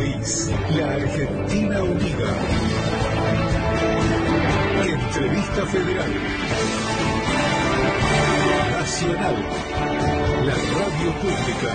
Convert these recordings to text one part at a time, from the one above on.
país, la Argentina Unida. Entrevista Federal. Nacional. La radio pública.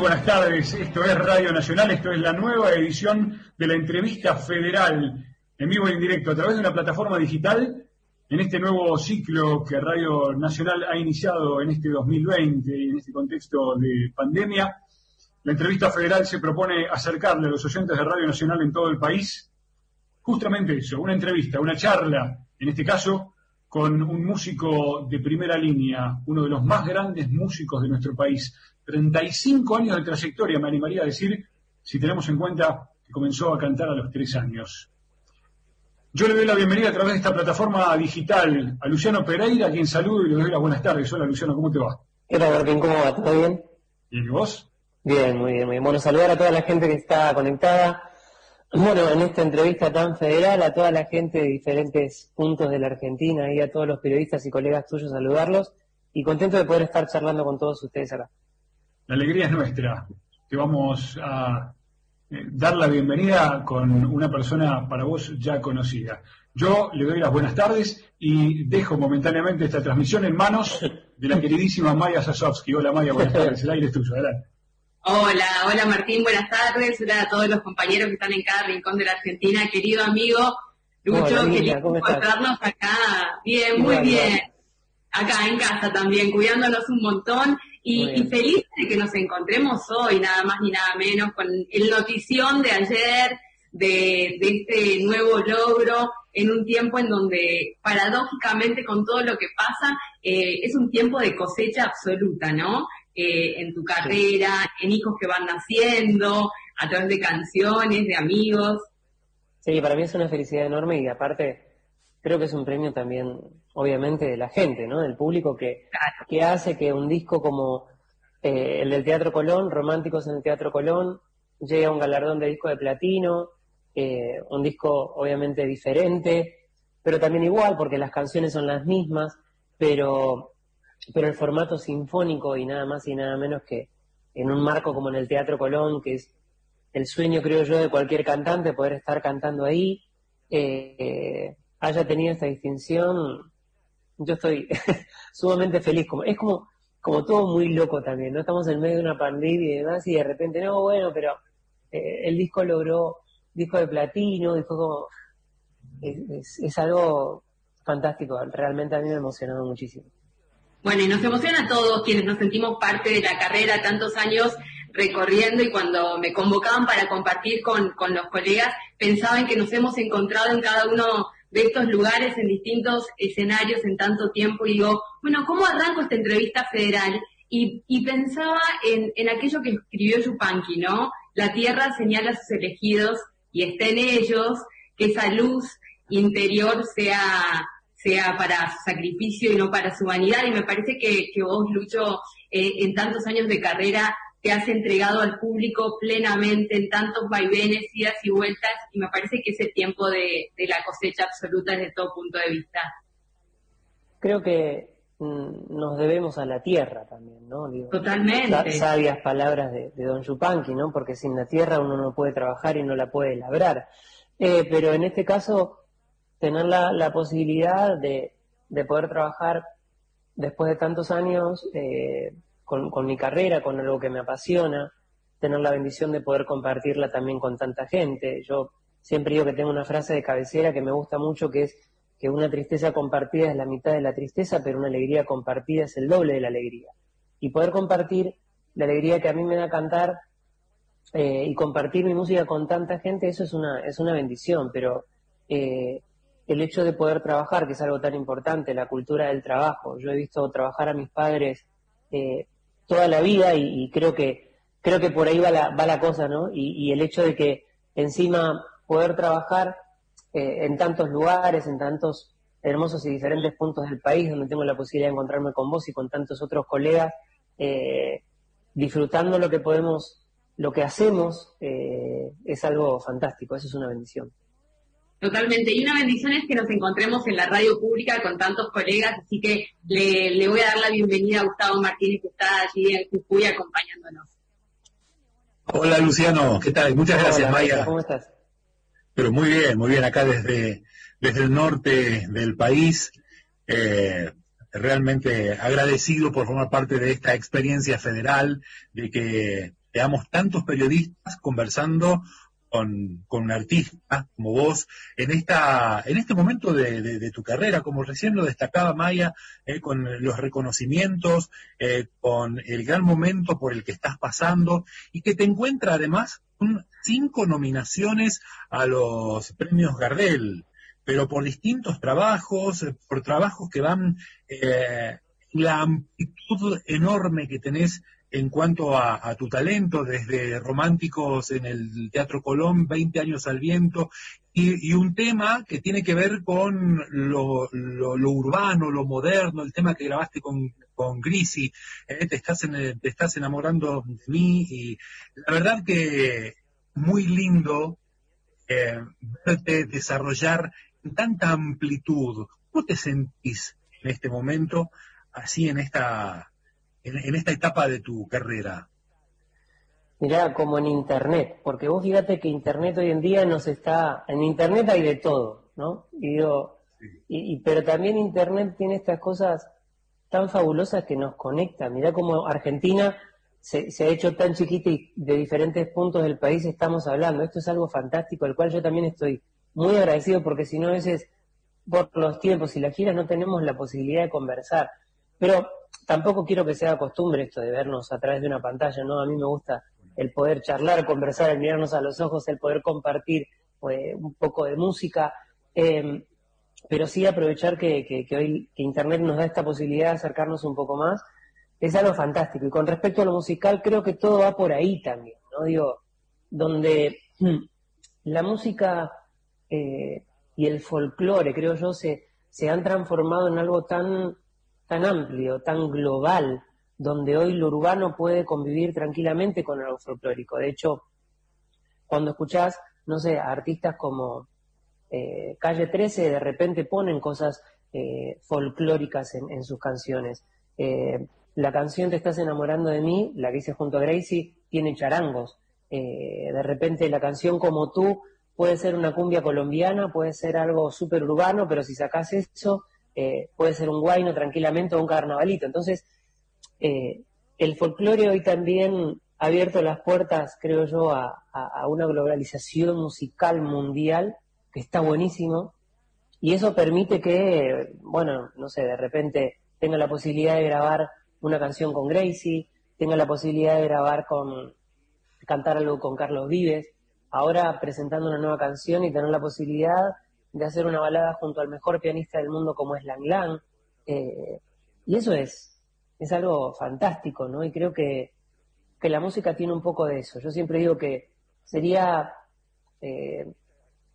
Buenas tardes. Esto es Radio Nacional, esto es la nueva edición de la entrevista federal en vivo e indirecto a través de una plataforma digital en este nuevo ciclo que Radio Nacional ha iniciado en este 2020 y en este contexto de pandemia. La entrevista federal se propone acercarle a los oyentes de Radio Nacional en todo el país justamente eso, una entrevista, una charla, en este caso, con un músico de primera línea, uno de los más grandes músicos de nuestro país. 35 años de trayectoria, me animaría a decir, si tenemos en cuenta que comenzó a cantar a los tres años. Yo le doy la bienvenida a través de esta plataforma digital a Luciano Pereira, a quien saludo y le doy las buenas tardes. Hola Luciano, ¿cómo te va? ¿Qué tal, Martín? ¿Cómo va? ¿Todo bien? ¿Y vos? Bien, muy bien, muy bien. Bueno, saludar a toda la gente que está conectada bueno, en esta entrevista tan federal, a toda la gente de diferentes puntos de la Argentina y a todos los periodistas y colegas tuyos, saludarlos y contento de poder estar charlando con todos ustedes acá. La alegría es nuestra. Te vamos a eh, dar la bienvenida con una persona para vos ya conocida. Yo le doy las buenas tardes y dejo momentáneamente esta transmisión en manos de la queridísima Maya Sasovsky. Hola Maya, buenas tardes. El aire es tuyo. Adelante. Hola, hola Martín, buenas tardes. Hola a todos los compañeros que están en cada rincón de la Argentina. Querido amigo Lucho, querido encontrarnos acá. Bien, muy bien. Acá en casa también, cuidándonos un montón. Y, feliz de que nos encontremos hoy, nada más ni nada menos, con el notición de ayer, de, este nuevo logro, en un tiempo en donde, paradójicamente, con todo lo que pasa, eh, es un tiempo de cosecha absoluta, ¿no? Eh, en tu carrera, en hijos que van naciendo, a través de canciones, de amigos. Sí, para mí es una felicidad enorme y aparte creo que es un premio también, obviamente, de la gente, ¿no? Del público que, que hace que un disco como eh, el del Teatro Colón, Románticos en el Teatro Colón, llegue a un galardón de disco de platino, eh, un disco obviamente diferente, pero también igual porque las canciones son las mismas, pero pero el formato sinfónico y nada más y nada menos que en un marco como en el Teatro Colón, que es el sueño, creo yo, de cualquier cantante, poder estar cantando ahí, eh, haya tenido esta distinción, yo estoy sumamente feliz. Como, es como, como todo muy loco también, ¿no? Estamos en medio de una pandemia y demás, y de repente, no, bueno, pero eh, el disco logró disco de platino, disco como... es algo fantástico, realmente a mí me ha emocionado muchísimo. Bueno, y nos emociona a todos quienes nos sentimos parte de la carrera tantos años recorriendo y cuando me convocaban para compartir con, los colegas, pensaban que nos hemos encontrado en cada uno de estos lugares, en distintos escenarios en tanto tiempo, y digo, bueno, ¿cómo arranco esta entrevista federal? Y, pensaba en, aquello que escribió Yupanqui, ¿no? La tierra señala a sus elegidos y está en ellos, que esa luz interior sea sea para su sacrificio y no para su vanidad. Y me parece que, vos, Lucho, eh, en tantos años de carrera, te has entregado al público plenamente en tantos vaivenes, idas y vueltas, y me parece que es el tiempo de, la cosecha absoluta desde todo punto de vista. Creo que mm, nos debemos a la tierra también, ¿no? Totalmente. Sabias palabras de, Don Yupanqui, ¿no? Porque sin la tierra uno no puede trabajar y no la puede labrar. Eh, pero en este caso, tener la, posibilidad de, poder trabajar después de tantos años eh, con, mi carrera, con algo que me apasiona, tener la bendición de poder compartirla también con tanta gente. Yo siempre digo que tengo una frase de cabecera que me gusta mucho, que es que una tristeza compartida es la mitad de la tristeza, pero una alegría compartida es el doble de la alegría. Y poder compartir la alegría que a mí me da cantar eh, y compartir mi música con tanta gente, eso es una, es una bendición, pero eh, el hecho de poder trabajar, que es algo tan importante, la cultura del trabajo. Yo he visto trabajar a mis padres eh, toda la vida y, creo que creo que por ahí va la, va la cosa, ¿no? Y, el hecho de que encima poder trabajar eh, en tantos lugares, en tantos hermosos y diferentes puntos del país, donde tengo la posibilidad de encontrarme con vos y con tantos otros colegas, eh, disfrutando lo que podemos, lo que hacemos, es algo fantástico, eso es una bendición. Totalmente. Y una bendición es que nos encontremos en la radio pública con tantos colegas, así que le, voy a dar la bienvenida a Gustavo Martínez, que está allí en Jujuy acompañándonos. Hola Luciano, ¿qué tal? Muchas gracias, Maya. ¿Cómo estás? Pero muy bien, muy bien, acá desde, desde el norte del país. Eh, realmente agradecido por formar parte de esta experiencia federal, de que veamos tantos periodistas conversando con, con, un artista como vos en esta en este momento de, tu carrera, como recién lo destacaba Maya, eh, con los reconocimientos, eh, con el gran momento por el que estás pasando y que te encuentra además con cinco nominaciones a los premios Gardel, pero por distintos trabajos, eh, por trabajos que van la amplitud enorme que tenés en cuanto a, tu talento, desde Románticos en el Teatro Colón, 20 años al viento, y, un tema que tiene que ver con lo, urbano, lo moderno, el tema que grabaste con, con Grisi, eh, te, estás te estás enamorando de mí, y la verdad que muy lindo eh, verte desarrollar tanta amplitud. ¿Cómo te sentís en este momento, así en esta en, esta etapa de tu carrera? Mirá, como en Internet, porque vos fíjate que Internet hoy en día nos está, en Internet hay de todo, ¿no? Y digo, y, pero también Internet tiene estas cosas tan fabulosas que nos conectan. Mirá como Argentina se, se, ha hecho tan chiquita y de diferentes puntos del país estamos hablando. Esto es algo fantástico, al cual yo también estoy muy agradecido porque si no a veces por los tiempos y las giras no tenemos la posibilidad de conversar. Pero tampoco quiero que sea costumbre esto de vernos a través de una pantalla, ¿no? A mí me gusta el poder charlar, conversar, el mirarnos a los ojos, el poder compartir eh, un poco de música, em, pero sí aprovechar que, que, hoy que Internet nos da esta posibilidad de acercarnos un poco más, es algo fantástico. Y con respecto a lo musical, creo que todo va por ahí también, ¿no? Digo, donde la música eh, y el folclore, creo yo, se, se han transformado en algo tan tan amplio, tan global, donde hoy lo urbano puede convivir tranquilamente con algo folclórico. De hecho, cuando escuchás, no sé, artistas como eh, Calle 13 de repente ponen cosas eh, folclóricas en, sus canciones. Eh, la canción Te estás enamorando de mí, la que hice junto a Gracie, tiene charangos. de repente la canción Como tú puede ser una cumbia colombiana, puede ser algo súper urbano, pero si sacás eso, eh, puede ser un guayno tranquilamente o un carnavalito. Entonces, eh, el folclore hoy también ha abierto las puertas, creo yo, a, una globalización musical mundial que está buenísimo y eso permite que, bueno, no sé, de repente tenga la posibilidad de grabar una canción con Gracie, tenga la posibilidad de grabar con, cantar algo con Carlos Vives, ahora presentando una nueva canción y tener la posibilidad de hacer una balada junto al mejor pianista del mundo como es Lang Lang. Eh, y eso es, es algo fantástico, ¿no? Y creo que, que, la música tiene un poco de eso. Yo siempre digo que sería eh,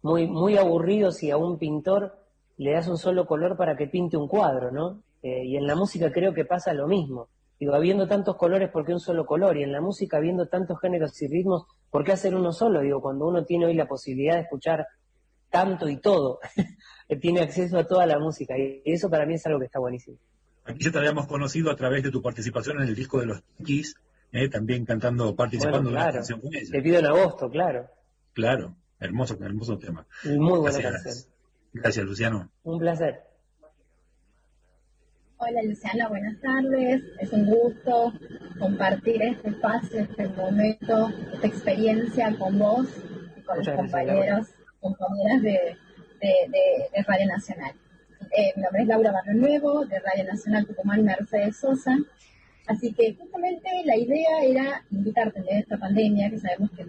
muy, muy aburrido si a un pintor le das un solo color para que pinte un cuadro, ¿no? Eh, y en la música creo que pasa lo mismo. Digo, habiendo tantos colores, ¿por qué un solo color? Y en la música, habiendo tantos géneros y ritmos, ¿por qué hacer uno solo? Digo, cuando uno tiene hoy la posibilidad de escuchar tanto y todo. Tiene acceso a toda la música y eso para mí es algo que está buenísimo. Aquí ya te habíamos conocido a través de tu participación en el disco de los Kiss, eh, también cantando, participando de la canción con ella. Te pido en agosto, claro. Claro, hermoso, hermoso tema. Muy buena canción. Gracias, Luciano. Un placer. Hola Luciano, buenas tardes. Es un gusto compartir este espacio, este momento, esta experiencia con vos y con los compañeros compañeras de, de, Radio Nacional. Eh, mi nombre es Laura Barrio Nuevo, de Radio Nacional Tucumán Mercedes Sosa. Así que justamente la idea era invitarte en esta pandemia, que sabemos que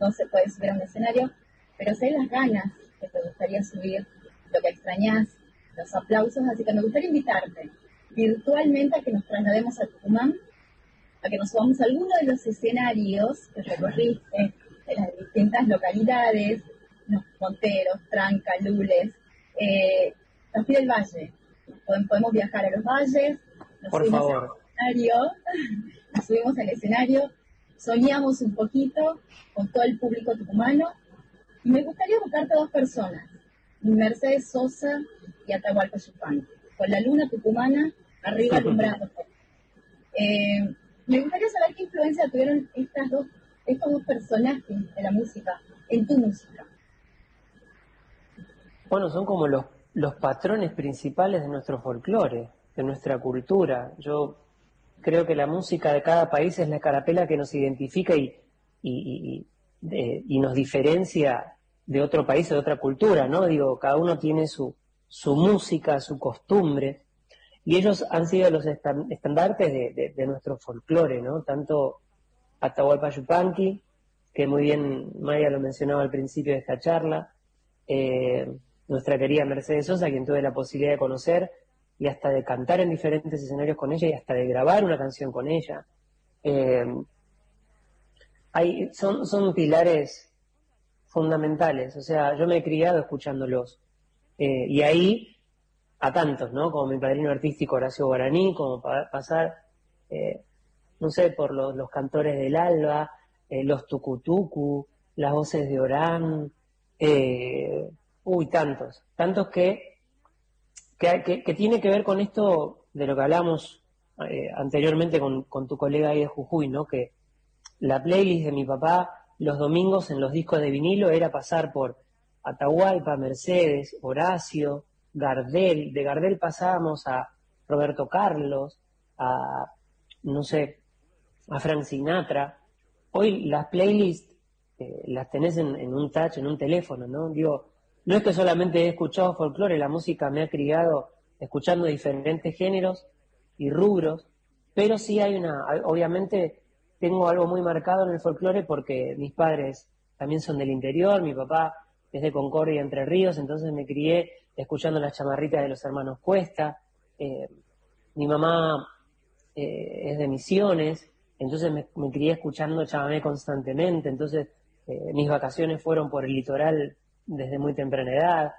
no se puede subir a un escenario, pero sé las ganas que te gustaría subir lo que extrañas, los aplausos, así que me gustaría invitarte virtualmente a que nos traslademos a Tucumán, a que nos subamos a alguno de los escenarios que recorriste, de las distintas localidades, Monteros, Tranca, Lules, eh, nos pide el valle. Podemos viajar a los valles, nos Por subimos favor. al escenario, nos subimos al escenario, soñamos un poquito con todo el público tucumano y me gustaría buscarte a dos personas, Mercedes Sosa y Atahualpa Yupanqui, con la luna tucumana arriba alumbrándote. Eh, me gustaría saber qué influencia tuvieron estas dos, estos dos personajes de la música en tu música. Bueno, son como los, los patrones principales de nuestro folclore, de nuestra cultura. Yo creo que la música de cada país es la carapela que nos identifica y, y, y- nos diferencia de otro país de otra cultura, ¿no? Digo, cada uno tiene su, su música, su costumbre, y ellos han sido los estan- estandartes de, de- de nuestro folclore, ¿no? Tanto Atahualpa Yupanqui, que muy bien Maya lo mencionaba al principio de esta charla, eh, nuestra querida Mercedes Sosa, quien tuve la posibilidad de conocer y hasta de cantar en diferentes escenarios con ella y hasta de grabar una canción con ella. Eh, hay, son, son pilares fundamentales, o sea, yo me he criado escuchándolos. Eh, y ahí a tantos, ¿no? Como mi padrino artístico Horacio Guaraní, como pa- pasar, eh, no sé, por los, cantores del Alba, los Tucutucu, las voces de Orán, uy, tantos, tantos que, que, que- tiene que ver con esto de lo que hablamos eh, anteriormente con, con tu colega ahí de Jujuy, ¿no? Que la playlist de mi papá los domingos en los discos de vinilo era pasar por Atahualpa, Mercedes, Horacio, Gardel. De Gardel pasábamos a Roberto Carlos, a, no sé, a Frank Sinatra. Hoy las playlists eh, las tenés en, en un touch, en un teléfono, ¿no? Digo, no es que solamente he escuchado folclore, la música me ha criado escuchando diferentes géneros y rubros, pero sí hay una, obviamente tengo algo muy marcado en el folclore porque mis padres también son del interior, mi papá es de Concordia, Entre Ríos, entonces me crié escuchando las chamarritas de los hermanos Cuesta, eh, mi mamá eh, es de Misiones, entonces me, crié escuchando chamamé constantemente, entonces eh, mis vacaciones fueron por el litoral desde muy temprana edad,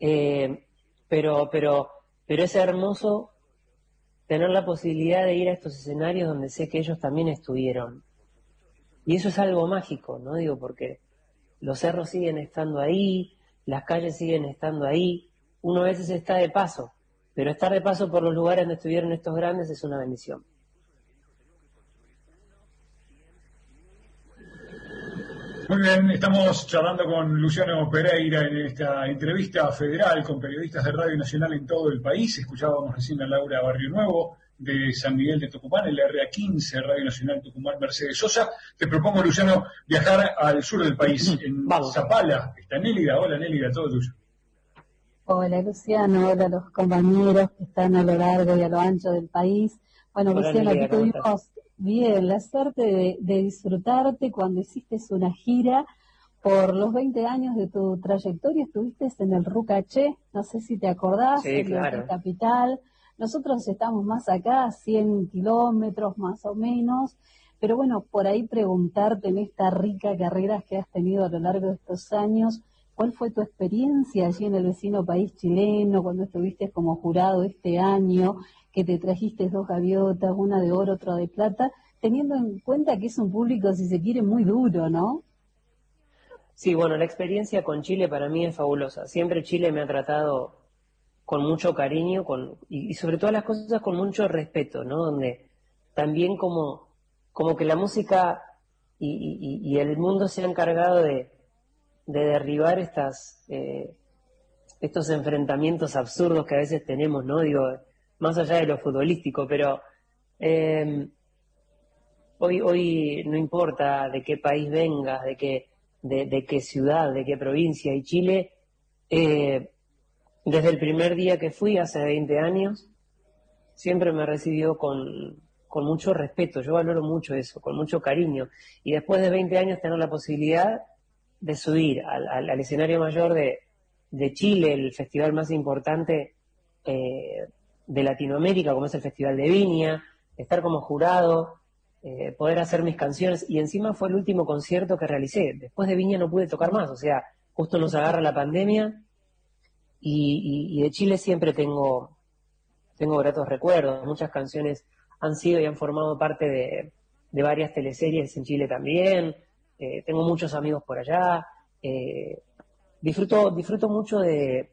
eh, pero, pero, pero es hermoso tener la posibilidad de ir a estos escenarios donde sé que ellos también estuvieron. Y eso es algo mágico, ¿no? Digo, porque los cerros siguen estando ahí, las calles siguen estando ahí, uno a veces está de paso, pero estar de paso por los lugares donde estuvieron estos grandes es una bendición. Muy bien, estamos charlando con Luciano Pereira en esta entrevista federal con periodistas de Radio Nacional en todo el país. Escuchábamos recién a Laura Barrio Nuevo de San Miguel de Tucumán, el RA15, Radio Nacional Tucumán Mercedes Sosa. Te propongo, Luciano, viajar al sur del país, en Vamos. Zapala. Está Nélida. Hola, Nélida, todo tuyo. Hola Luciano, hola a los compañeros que están a lo largo y a lo ancho del país. Bueno, Hola, Luciano, Nelia, aquí ¿cómo tuvimos bien la suerte de, de disfrutarte cuando hiciste una gira por los 20 años de tu trayectoria. Estuviste en el Rucaché, no sé si te acordás, Sí, en claro. la capital. Nosotros estamos más acá, 100 kilómetros más o menos. Pero bueno, por ahí preguntarte en esta rica carrera que has tenido a lo largo de estos años, ¿Cuál fue tu experiencia allí en el vecino país chileno cuando estuviste como jurado este año, que te trajiste dos gaviotas, una de oro, otra de plata, teniendo en cuenta que es un público, si se quiere, muy duro, ¿no? Sí, bueno, la experiencia con Chile para mí es fabulosa. Siempre Chile me ha tratado con mucho cariño con, y, sobre todas las cosas con mucho respeto, ¿no? Donde también como, como que la música y, el mundo se han encargado de, de derribar estas, eh, estos enfrentamientos absurdos que a veces tenemos, ¿no? Digo, más allá de lo futbolístico, pero eh, hoy, hoy no importa de qué país vengas, de qué, de, qué ciudad, de qué provincia, y Chile, eh, desde el primer día que fui, hace 20 años, siempre me recibió con, con mucho respeto, yo valoro mucho eso, con mucho cariño, y después de 20 años tener la posibilidad de subir al, al- al escenario mayor de, de Chile, el festival más importante eh, de Latinoamérica, como es el Festival de Viña, estar como jurado, eh, poder hacer mis canciones, y encima fue el último concierto que realicé. Después de Viña no pude tocar más, o sea, justo nos agarra la pandemia, y, de Chile siempre tengo, tengo gratos recuerdos. Muchas canciones han sido y han formado parte de, varias teleseries en Chile también. Eh, tengo muchos amigos por allá. Eh, disfruto, disfruto mucho de,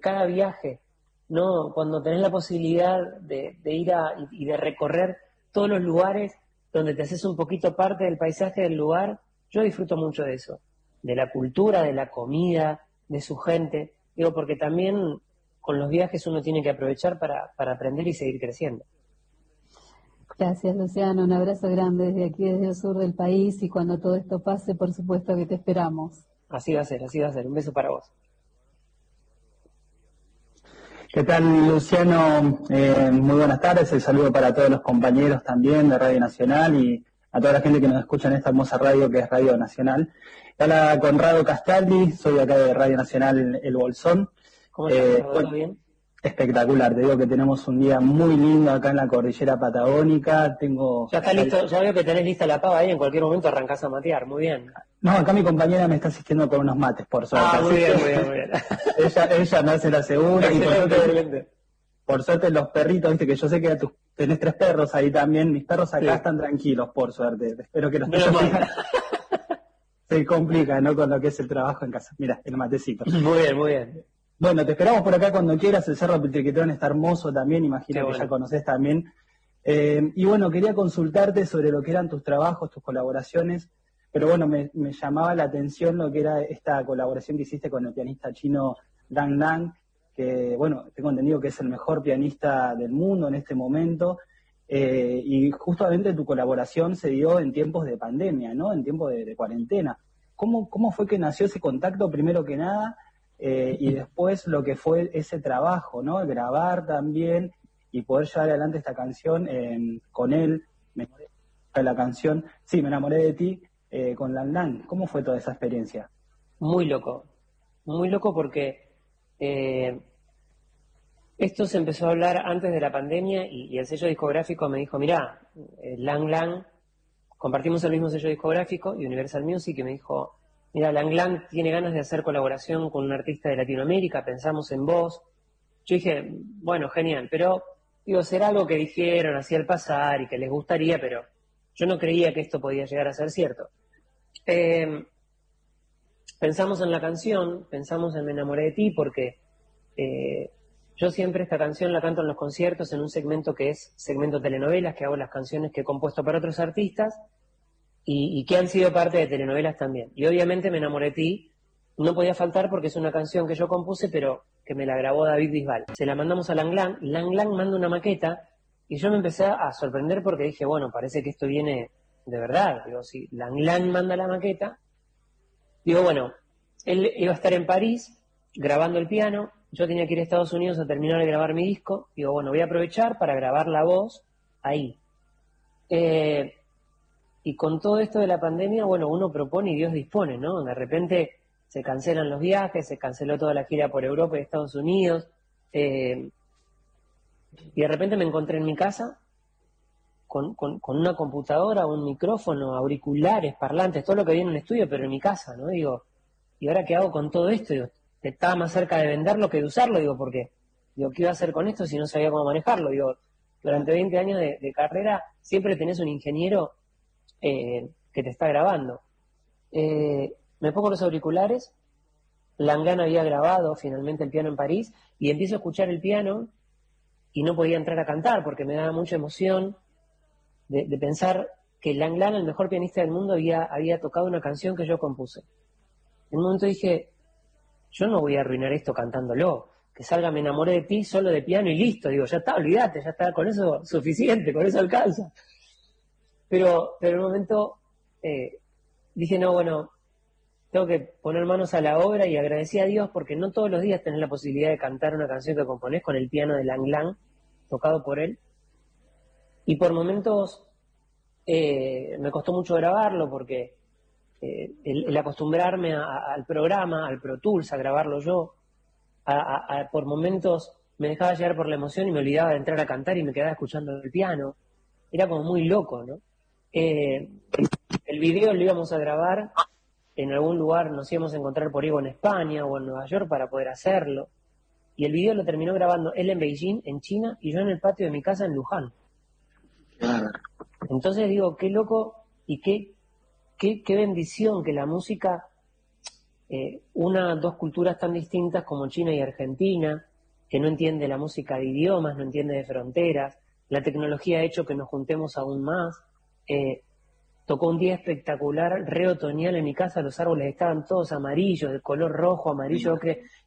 cada viaje, ¿no? Cuando tenés la posibilidad de, ir a, y de recorrer todos los lugares donde te haces un poquito parte del paisaje del lugar, yo disfruto mucho de eso, de la cultura, de la comida, de su gente. Digo, porque también con los viajes uno tiene que aprovechar para, para aprender y seguir creciendo. Gracias, Luciano. Un abrazo grande desde aquí, desde el sur del país. Y cuando todo esto pase, por supuesto que te esperamos. Así va a ser, así va a ser. Un beso para vos. ¿Qué tal, Luciano? Eh, muy buenas tardes. El saludo para todos los compañeros también de Radio Nacional y a toda la gente que nos escucha en esta hermosa radio que es Radio Nacional. Hola, Conrado Castaldi, soy acá de Radio Nacional El Bolsón. ¿Cómo estás, eh, bien? Espectacular, te digo que tenemos un día muy lindo acá en la cordillera patagónica. Tengo. Ya está listo, ya veo que tenés lista la pava ahí, en cualquier momento arrancás a matear, muy bien. No, acá mi compañera me está asistiendo con unos mates, por suerte. Ah, muy bien, muy bien, muy bien. ella, ella me hace la segunda y por suerte, por suerte los perritos, viste que yo sé que tenés tres perros ahí también, mis perros acá están tranquilos, por suerte. Espero que los se complica, ¿no? Con lo que es el trabajo en casa. Mira, el matecito. Muy bien, muy bien. Bueno, te esperamos por acá cuando quieras. El Cerro Petriquetrón está hermoso también, imagino que ya conoces también. Eh, y bueno, quería consultarte sobre lo que eran tus trabajos, tus colaboraciones, pero bueno, me, llamaba la atención lo que era esta colaboración que hiciste con el pianista chino Dang Dang, que bueno, tengo entendido que es el mejor pianista del mundo en este momento. Eh, y justamente tu colaboración se dio en tiempos de pandemia, ¿no? En tiempos de, cuarentena. ¿Cómo, ¿Cómo, fue que nació ese contacto primero que nada eh, y después lo que fue ese trabajo, ¿no? Grabar también y poder llevar adelante esta canción eh, con él. Me enamoré de la canción, sí, me enamoré de ti con Lan Lan. ¿Cómo fue toda esa experiencia? Muy loco, muy loco porque esto se empezó a hablar antes de la pandemia y, el sello discográfico me dijo, mira, eh, Lang Lang, compartimos el mismo sello discográfico y Universal Music, y me dijo, mira, Lang Lang tiene ganas de hacer colaboración con un artista de Latinoamérica, pensamos en vos. Yo dije, bueno, genial, pero digo, será algo que dijeron así al pasar y que les gustaría, pero yo no creía que esto podía llegar a ser cierto. Em, pensamos en la canción, pensamos en Me enamoré de ti porque... Eh, yo siempre esta canción la canto en los conciertos en un segmento que es segmento telenovelas, que hago las canciones que he compuesto para otros artistas y, que han sido parte de telenovelas también. Y obviamente me enamoré de ti, no podía faltar porque es una canción que yo compuse, pero que me la grabó David Bisbal. Se la mandamos a Langlang, Langlang manda una maqueta y yo me empecé a sorprender porque dije, bueno, parece que esto viene de verdad. Digo, si Langlang manda la maqueta, digo, bueno, él iba a estar en París grabando el piano, yo tenía que ir a Estados Unidos a terminar de grabar mi disco. Digo, bueno, voy a aprovechar para grabar la voz ahí. Eh, y con todo esto de la pandemia, bueno, uno propone y Dios dispone, ¿no? De repente se cancelan los viajes, se canceló toda la gira por Europa y Estados Unidos. Eh, y de repente me encontré en mi casa con, con, una computadora, un micrófono, auriculares, parlantes, todo lo que viene en el estudio, pero en mi casa, ¿no? Digo, ¿y ahora qué hago con todo esto? Digo, estaba más cerca de venderlo que de usarlo, digo, porque, digo, ¿qué iba a hacer con esto si no sabía cómo manejarlo? Digo, durante 20 años de, carrera siempre tenés un ingeniero eh, que te está grabando. Eh, me pongo los auriculares, Langan había grabado finalmente el piano en París y empiezo a escuchar el piano y no podía entrar a cantar porque me daba mucha emoción de, pensar que Langlan, el mejor pianista del mundo, había, había tocado una canción que yo compuse. En un momento dije, yo no voy a arruinar esto cantándolo. Que salga Me enamoré de ti solo de piano y listo. Digo, ya está, olvídate, ya está, con eso suficiente, con eso alcanza. Pero, pero en un momento eh, dije, no, bueno, tengo que poner manos a la obra y agradecí a Dios porque no todos los días tenés la posibilidad de cantar una canción que componés con el piano de Lang Lang, tocado por él. Y por momentos eh, me costó mucho grabarlo porque el, acostumbrarme al programa, al Pro Tools, a grabarlo yo, por momentos me dejaba llevar por la emoción y me olvidaba de entrar a cantar y me quedaba escuchando el piano. Era como muy loco, ¿no? Eh, el video lo íbamos a grabar en algún lugar, nos íbamos a encontrar por ahí en España o en Nueva York para poder hacerlo. Y el video lo terminó grabando él en Beijing, en China, y yo en el patio de mi casa en Luján. Entonces digo, qué loco y qué, qué, qué bendición que la música eh, una, dos culturas tan distintas como China y Argentina, que no entiende la música de idiomas, no entiende de fronteras, la tecnología ha hecho que nos juntemos aún más. Eh, tocó un día espectacular, re otoñal en mi casa, los árboles estaban todos amarillos, de color rojo, amarillo,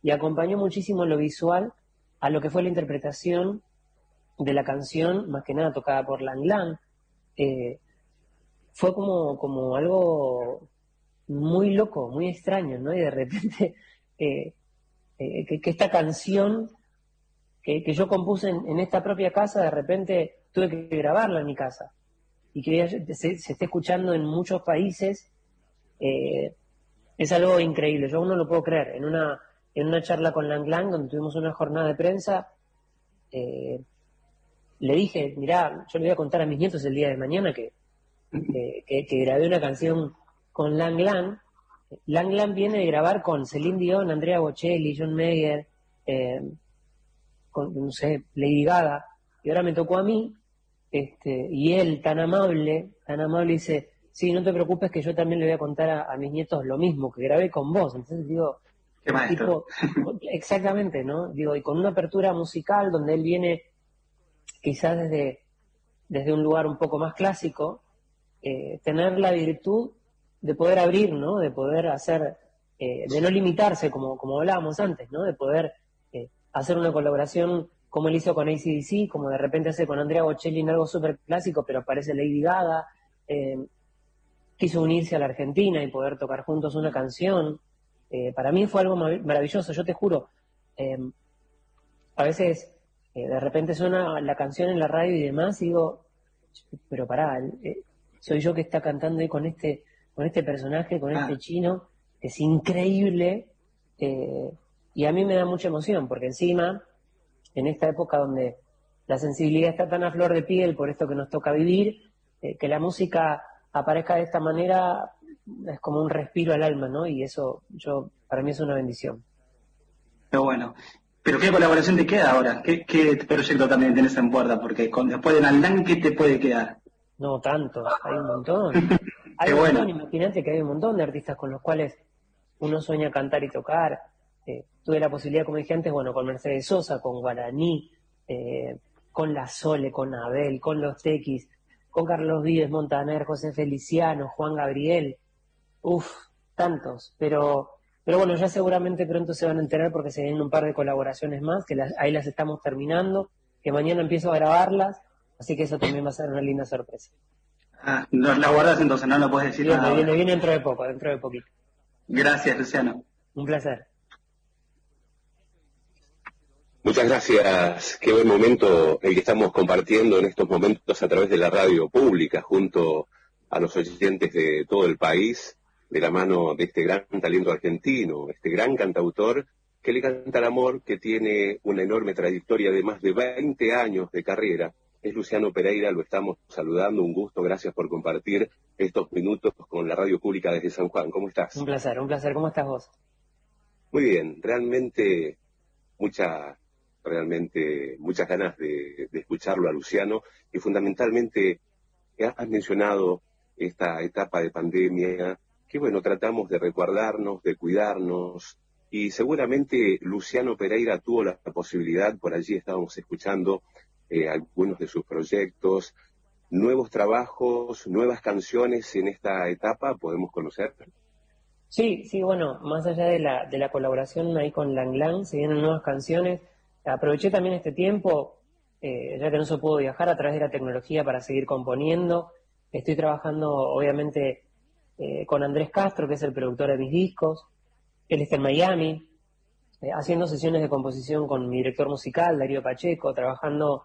y acompañó muchísimo lo visual a lo que fue la interpretación de la canción, más que nada tocada por Lang Lang. Eh, fue como, como algo muy loco, muy extraño, ¿no? Y de repente eh, eh, que, esta canción que, yo compuse en, esta propia casa, de repente tuve que grabarla en mi casa y que se, esté escuchando en muchos países, eh, es algo increíble. Yo aún no lo puedo creer. En una, en una charla con Lang Lang, donde tuvimos una jornada de prensa, le dije, mirá, yo le voy a contar a mis nietos el día de mañana que, que grabé una canción con Lang Lang. Lang Lang viene de grabar con Celine Dion, Andrea Bocelli, John Mayer, eh, con, no sé, Lady Gaga, y ahora me tocó a mí, este, y él tan amable, tan amable dice, sí, no te preocupes que yo también le voy a contar a, mis nietos lo mismo, que grabé con vos. Entonces digo, Qué tipo, exactamente, ¿no? Digo, y con una apertura musical donde él viene quizás desde, desde un lugar un poco más clásico, eh, tener la virtud de poder abrir, ¿no? De poder hacer, eh, de no limitarse, como, como hablábamos antes, ¿no? De poder eh, hacer una colaboración como él hizo con ACDC, como de repente hace con Andrea Bocelli en algo súper clásico, pero aparece Lady Gaga. Eh, quiso unirse a la Argentina y poder tocar juntos una canción. para mí fue algo maravilloso, yo te juro. a veces de repente suena la canción en la radio y demás y digo, pero pará, soy yo que está cantando ahí con este con este personaje, con este ah. chino, es increíble. Eh, y a mí me da mucha emoción, porque encima, en esta época donde la sensibilidad está tan a flor de piel por esto que nos toca vivir, eh, que la música aparezca de esta manera es como un respiro al alma, ¿no? Y eso yo para mí es una bendición. Pero bueno. ¿Pero qué colaboración te queda ahora? ¿Qué, proyecto también tienes en puerta? Porque con, después de Naldán, ¿qué te puede quedar? No, tanto, hay un montón. Hay un montón, imagínate que hay un montón de artistas con los cuales uno sueña cantar y tocar. Eh, tuve la posibilidad, como dije antes, bueno, con Mercedes Sosa, con Guaraní, eh, con La Sole, con Abel, con Los Tequis, con Carlos Vives, Montaner, José Feliciano, Juan Gabriel. Uf, tantos. Pero, pero bueno, ya seguramente pronto se van a enterar porque se vienen un par de colaboraciones más, que ahí las estamos terminando, que mañana empiezo a grabarlas, así que eso también va a ser una linda sorpresa. Ah, no la guardas entonces, no lo puedes decir nada. Viene, viene dentro de poco, dentro de poquito. Gracias, Luciano. Un placer. Muchas gracias. Qué buen momento el que estamos compartiendo en estos momentos a través de la radio pública junto a los oyentes de todo el país, de la mano de este gran talento argentino, este gran cantautor que le canta el amor, que tiene una enorme trayectoria de más de 20 años de carrera es Luciano Pereira, lo estamos saludando, un gusto, gracias por compartir estos minutos con la radio pública desde San Juan. ¿Cómo estás? Un placer, un placer. ¿Cómo estás vos? Muy bien, realmente mucha, realmente muchas ganas de, escucharlo a Luciano y fundamentalmente has mencionado esta etapa de pandemia que bueno, tratamos de recordarnos, de cuidarnos y seguramente Luciano Pereira tuvo la posibilidad, por allí estábamos escuchando eh, algunos de sus proyectos, nuevos trabajos, nuevas canciones en esta etapa, podemos conocer. Sí, sí, bueno, más allá de la, de la colaboración ahí con Lang Lang, se vienen nuevas canciones. Aproveché también este tiempo, eh, ya que no se pudo viajar a través de la tecnología para seguir componiendo. Estoy trabajando, obviamente, eh, con Andrés Castro, que es el productor de mis discos. Él está en Miami, haciendo sesiones de composición con mi director musical, Darío Pacheco, trabajando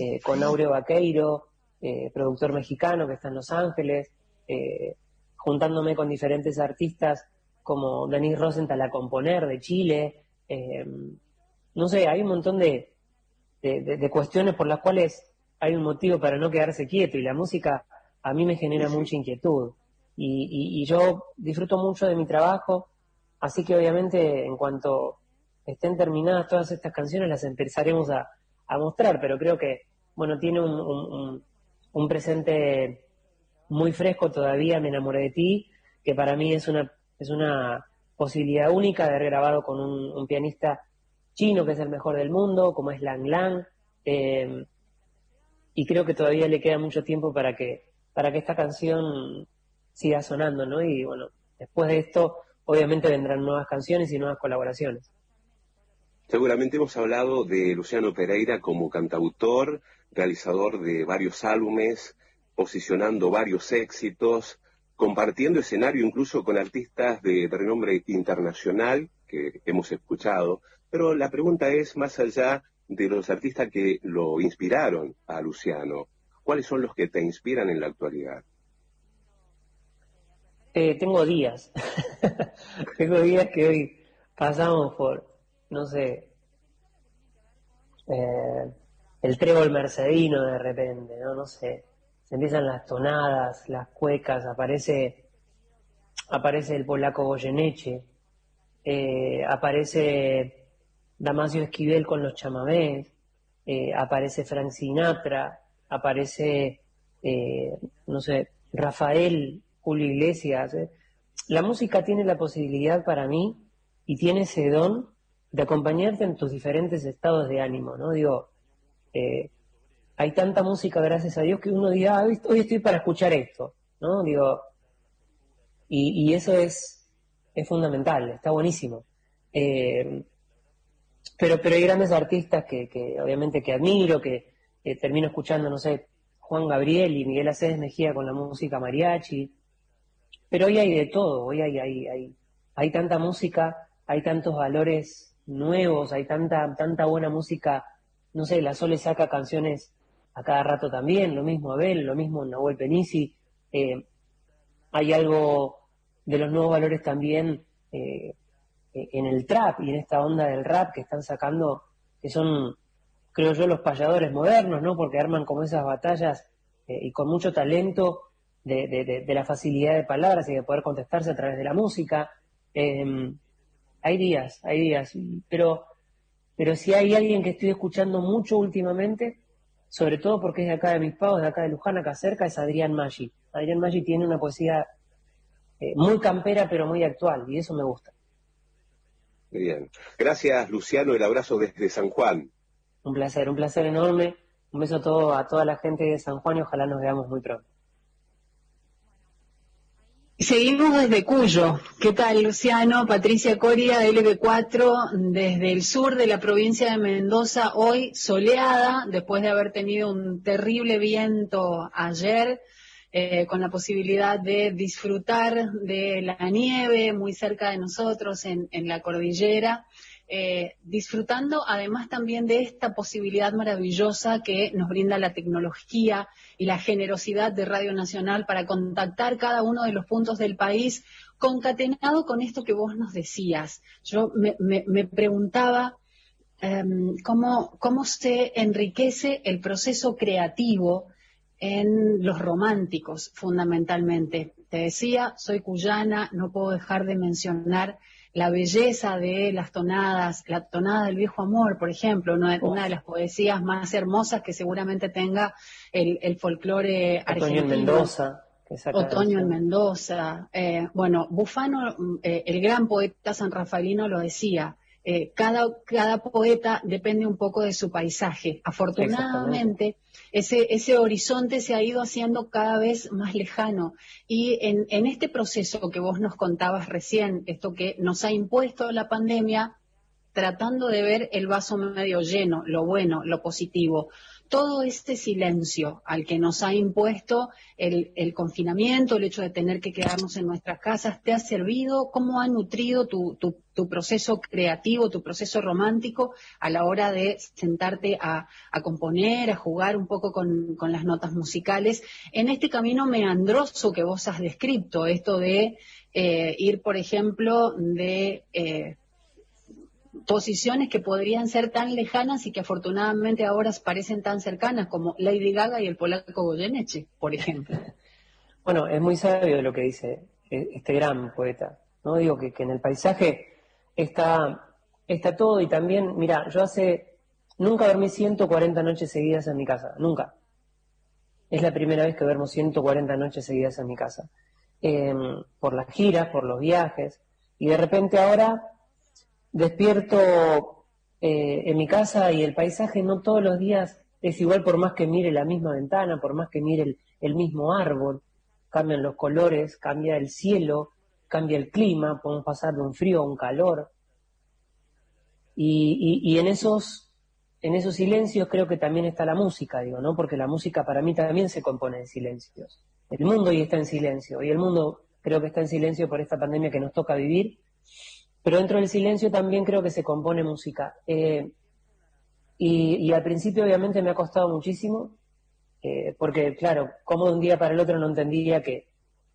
eh, con Aureo Vaqueiro, eh, productor mexicano que está en Los Ángeles, eh, juntándome con diferentes artistas como Denise Rosenthal a componer de Chile. No sé, hay un montón de, de, cuestiones por las cuales hay un motivo para no quedarse quieto y la música a mí me genera mucha inquietud. Y, y, yo disfruto mucho de mi trabajo, así que obviamente en cuanto estén terminadas todas estas canciones las empezaremos a, a mostrar, pero creo que, bueno, tiene un, un, un presente muy fresco todavía, Me enamoré de ti, que para mí es una, es una posibilidad única de haber grabado con un, pianista chino que es el mejor del mundo, como es Lang Lang, eh, y creo que todavía le queda mucho tiempo para que, para que esta canción siga sonando, ¿no? Y bueno, después de esto, obviamente vendrán nuevas canciones y nuevas colaboraciones. Seguramente hemos hablado de Luciano Pereira como cantautor, realizador de varios álbumes, posicionando varios éxitos, compartiendo escenario incluso con artistas de, renombre internacional que hemos escuchado. Pero la pregunta es, más allá de los artistas que lo inspiraron a Luciano, ¿cuáles son los que te inspiran en la actualidad? Eh, tengo días. tengo días que hoy pasamos por, no sé, eh, el trébol mercedino de repente, ¿no? No sé se empiezan las tonadas, las cuecas, aparece, aparece el polaco Goyeneche, eh, aparece Damasio Esquivel con los chamamés, eh, aparece Frank Sinatra, aparece, eh, no sé, Rafael, Julio Iglesias. La música tiene la posibilidad para mí y tiene ese don de acompañarte en tus diferentes estados de ánimo, ¿no? Digo, hay tanta música, gracias a Dios, que uno diga, ah, hoy estoy para escuchar esto, ¿no? Digo, y, eso es, es fundamental, está buenísimo. Eh, pero, pero hay grandes artistas que, que obviamente que admiro, que termino escuchando, no sé, Juan Gabriel y Miguel Aceves Mejía con la música mariachi. Pero hoy hay de todo, hoy hay, hay, hay, hay tanta música, hay tantos valores nuevos, hay tanta, tanta buena música. No sé, la Sole saca canciones a cada rato también, lo mismo Abel, lo mismo Nahuel Penisi. Eh, hay algo de los nuevos valores también eh, en el trap y en esta onda del rap que están sacando, que son, creo yo, los payadores modernos, ¿no? Porque arman como esas batallas eh, y con mucho talento de, de, la facilidad de palabras y de poder contestarse a través de la música. hay días, hay días, pero, pero si hay alguien que estoy escuchando mucho últimamente, sobre todo porque es de acá de mis pagos, de acá de Luján, acá cerca, es Adrián Maggi. Adrián Maggi tiene una poesía eh, muy campera, pero muy actual, y eso me gusta. Bien. Gracias, Luciano. El abrazo desde San Juan. Un placer, un placer enorme. Un beso a, todo, a toda la gente de San Juan y ojalá nos veamos muy pronto. Seguimos desde Cuyo. ¿Qué tal, Luciano? Patricia Coria, LB4, desde el sur de la provincia de Mendoza, hoy soleada, después de haber tenido un terrible viento ayer, eh, con la posibilidad de disfrutar de la nieve muy cerca de nosotros en la cordillera. Eh, disfrutando además también de esta posibilidad maravillosa que nos brinda la tecnología y la generosidad de Radio Nacional para contactar cada uno de los puntos del país, concatenado con esto que vos nos decías. Yo me, preguntaba em, cómo, cómo se enriquece el proceso creativo en los románticos, fundamentalmente. Te decía, soy cuyana, no puedo dejar de mencionar la belleza de las tonadas, la tonada del viejo amor, por ejemplo, una, de las poesías más hermosas que seguramente tenga el, el folclore argentino. Otoño en Mendoza. Otoño en Mendoza. Eh, bueno, Bufano, eh, el gran poeta san rafaelino lo decía, eh, cada, cada poeta depende un poco de su paisaje. Afortunadamente, ese, ese horizonte se ha ido haciendo cada vez más lejano. Y en, en este proceso que vos nos contabas recién, esto que nos ha impuesto la pandemia, tratando de ver el vaso medio lleno, lo bueno, lo positivo. Todo este silencio al que nos ha impuesto el, confinamiento, el hecho de tener que quedarnos en nuestras casas, ¿te ha servido? ¿Cómo ha nutrido tu, proceso creativo, tu proceso romántico a la hora de sentarte a, componer, a jugar un poco con, las notas musicales? En este camino meandroso que vos has descrito, esto de eh, ir, por ejemplo, de... Eh, posiciones que podrían ser tan lejanas y que afortunadamente ahora parecen tan cercanas como Lady Gaga y el polaco Goyeneche, por ejemplo. Bueno, es muy sabio lo que dice e, este gran poeta. No digo que, en el paisaje está, está todo y también, mira, yo hace, nunca dormí 140 noches seguidas en mi casa, nunca. Es la primera vez que duermo 140 noches seguidas en mi casa. Em, por las giras, por los viajes. Y de repente ahora despierto eh, en mi casa y el paisaje no todos los días es igual por más que mire la misma ventana, por más que mire el, mismo árbol, cambian los colores, cambia el cielo, cambia el clima, podemos pasar de un frío a un calor. Y, y, en esos en esos silencios creo que también está la música, digo, ¿no? Porque la música para mí también se compone de silencios. El mundo hoy está en silencio, y el mundo creo que está en silencio por esta pandemia que nos toca vivir, pero dentro del silencio también creo que se compone música. Eh, y, al principio obviamente me ha costado muchísimo, eh, porque claro, como de un día para el otro no entendía que